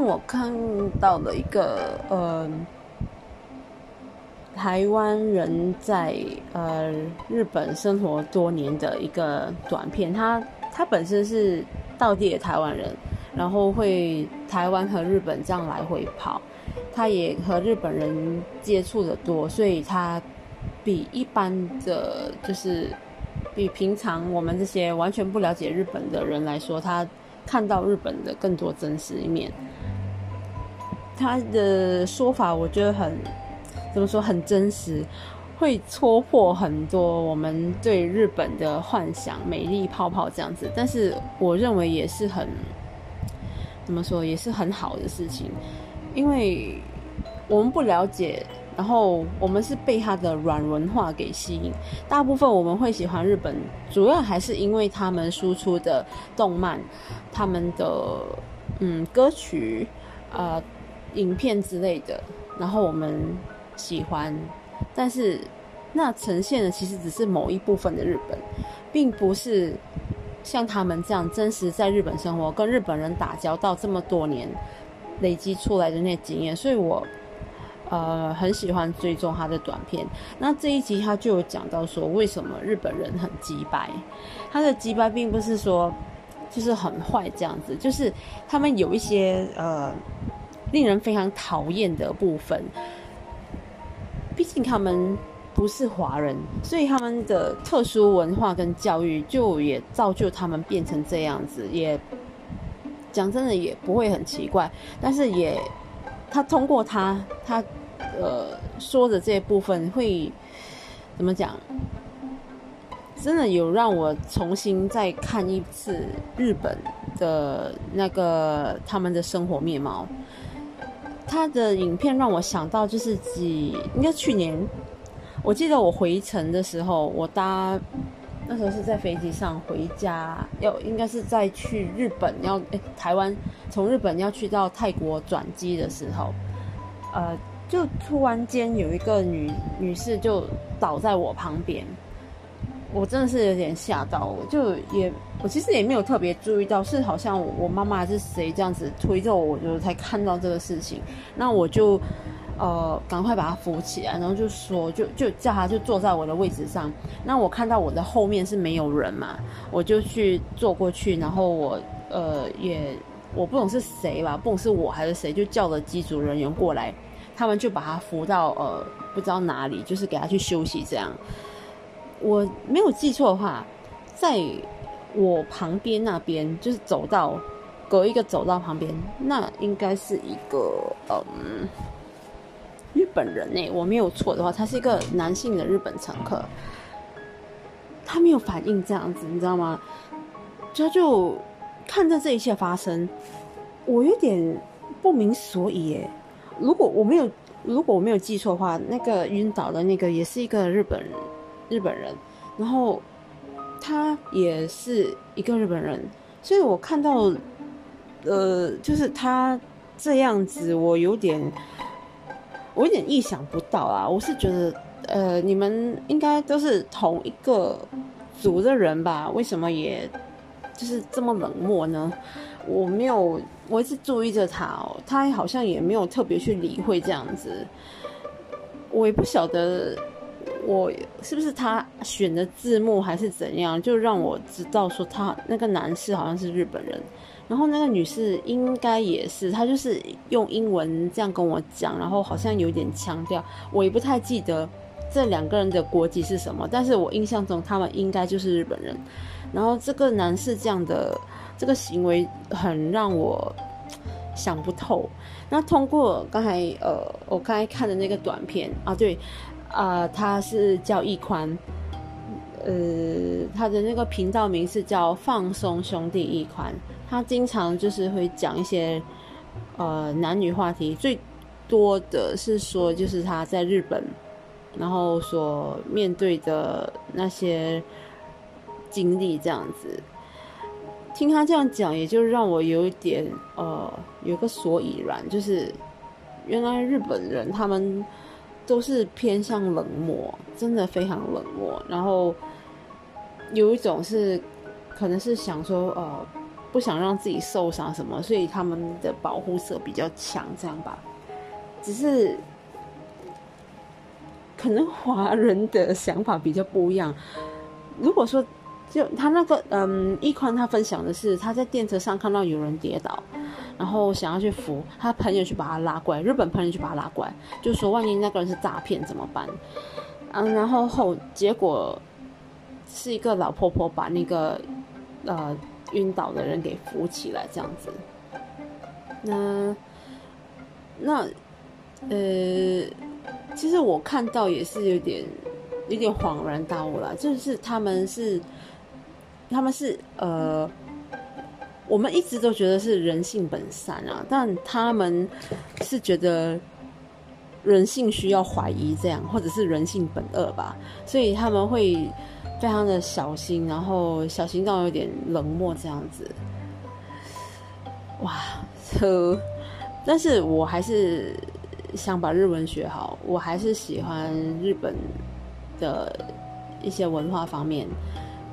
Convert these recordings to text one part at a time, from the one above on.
我看到了一个呃，台湾人在呃日本生活多年的一个短片。他他本身是道地的台湾人，然后会台湾和日本这样来回跑。他也和日本人接触的多，所以他比一般的就是比平常我们这些完全不了解日本的人来说，他看到日本的更多真实一面。他的说法我觉得很怎么说很真实，会戳破很多我们对日本的幻想，美丽泡泡这样子。但是我认为也是很怎么说，也是很好的事情。因为我们不了解，然后我们是被他的软文化给吸引。大部分我们会喜欢日本，主要还是因为他们输出的动漫、他们的嗯歌曲、啊影片之类的，然后我们喜欢。但是那呈现的其实只是某一部分的日本，并不是像他们这样真实在日本生活、跟日本人打交道这么多年。累积出来的那些经验，所以我呃很喜欢追踪他的短片。那这一集他就有讲到说，为什么日本人很鸡掰？他的鸡掰并不是说就是很坏这样子，就是他们有一些呃令人非常讨厌的部分。毕竟他们不是华人，所以他们的特殊文化跟教育就也造就他们变成这样子，也。讲真的也不会很奇怪，但是也，他通过他他呃说的这部分会怎么讲？真的有让我重新再看一次日本的那个他们的生活面貌。他的影片让我想到就是几应该去年，我记得我回程的时候，我搭。那时候是在飞机上回家，要应该是在去日本，要诶台湾从日本要去到泰国转机的时候，呃，就突然间有一个女女士就倒在我旁边，我真的是有点吓到，就也我其实也没有特别注意到，是好像我妈妈是谁这样子推着我，我就才看到这个事情，那我就。呃，赶快把他扶起来，然后就说，就就叫他就坐在我的位置上。那我看到我的后面是没有人嘛，我就去坐过去，然后我呃也我不懂是谁吧，不懂是我还是谁，就叫了机组人员过来，他们就把他扶到呃不知道哪里，就是给他去休息这样。我没有记错的话，在我旁边那边就是走道隔一个走道旁边，那应该是一个嗯。日本人呢，我没有错的话，他是一个男性的日本乘客，他没有反应这样子，你知道吗？他就看着这一切发生，我有点不明所以耶。如果我没有，如果我没有记错的话，那个晕倒的那个也是一个日本人日本人，然后他也是一个日本人，所以我看到，呃，就是他这样子，我有点。我有点意想不到啊！我是觉得，呃，你们应该都是同一个组的人吧？为什么也就是这么冷漠呢？我没有，我一直注意着他哦，他好像也没有特别去理会这样子。我也不晓得，我是不是他选的字幕还是怎样，就让我知道说他那个男士好像是日本人。然后那个女士应该也是，她就是用英文这样跟我讲，然后好像有点腔调，我也不太记得这两个人的国籍是什么，但是我印象中他们应该就是日本人。然后这个男士这样的这个行为很让我想不透。那通过刚才呃我刚才看的那个短片啊，对啊，他是叫易宽，呃，他的那个频道名是叫放松兄弟易宽。他经常就是会讲一些，呃，男女话题，最多的是说就是他在日本，然后所面对的那些经历这样子。听他这样讲，也就让我有一点呃，有个所以然，就是原来日本人他们都是偏向冷漠，真的非常冷漠。然后有一种是可能是想说呃。不想让自己受伤什么，所以他们的保护色比较强，这样吧。只是可能华人的想法比较不一样。如果说就他那个嗯，一宽他分享的是他在电车上看到有人跌倒，然后想要去扶，他朋友去把他拉过来，日本朋友去把他拉过来，就说万一那个人是诈骗怎么办？嗯，然后后结果是一个老婆婆把那个呃晕倒的人给扶起来，这样子。那那呃，其实我看到也是有点有点恍然大悟了，就是他们是他们是呃，我们一直都觉得是人性本善啊，但他们是觉得。人性需要怀疑，这样或者是人性本恶吧，所以他们会非常的小心，然后小心到有点冷漠这样子。哇，呵，但是我还是想把日文学好，我还是喜欢日本的一些文化方面。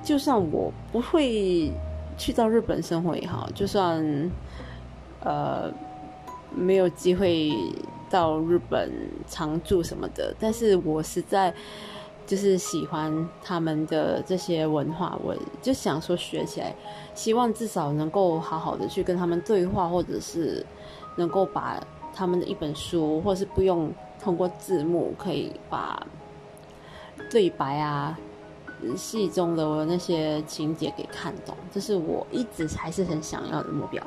就算我不会去到日本生活也好，就算呃没有机会。到日本常住什么的，但是我实在就是喜欢他们的这些文化，我就想说学起来，希望至少能够好好的去跟他们对话，或者是能够把他们的一本书，或是不用通过字幕，可以把对白啊、戏中的那些情节给看懂，这是我一直还是很想要的目标。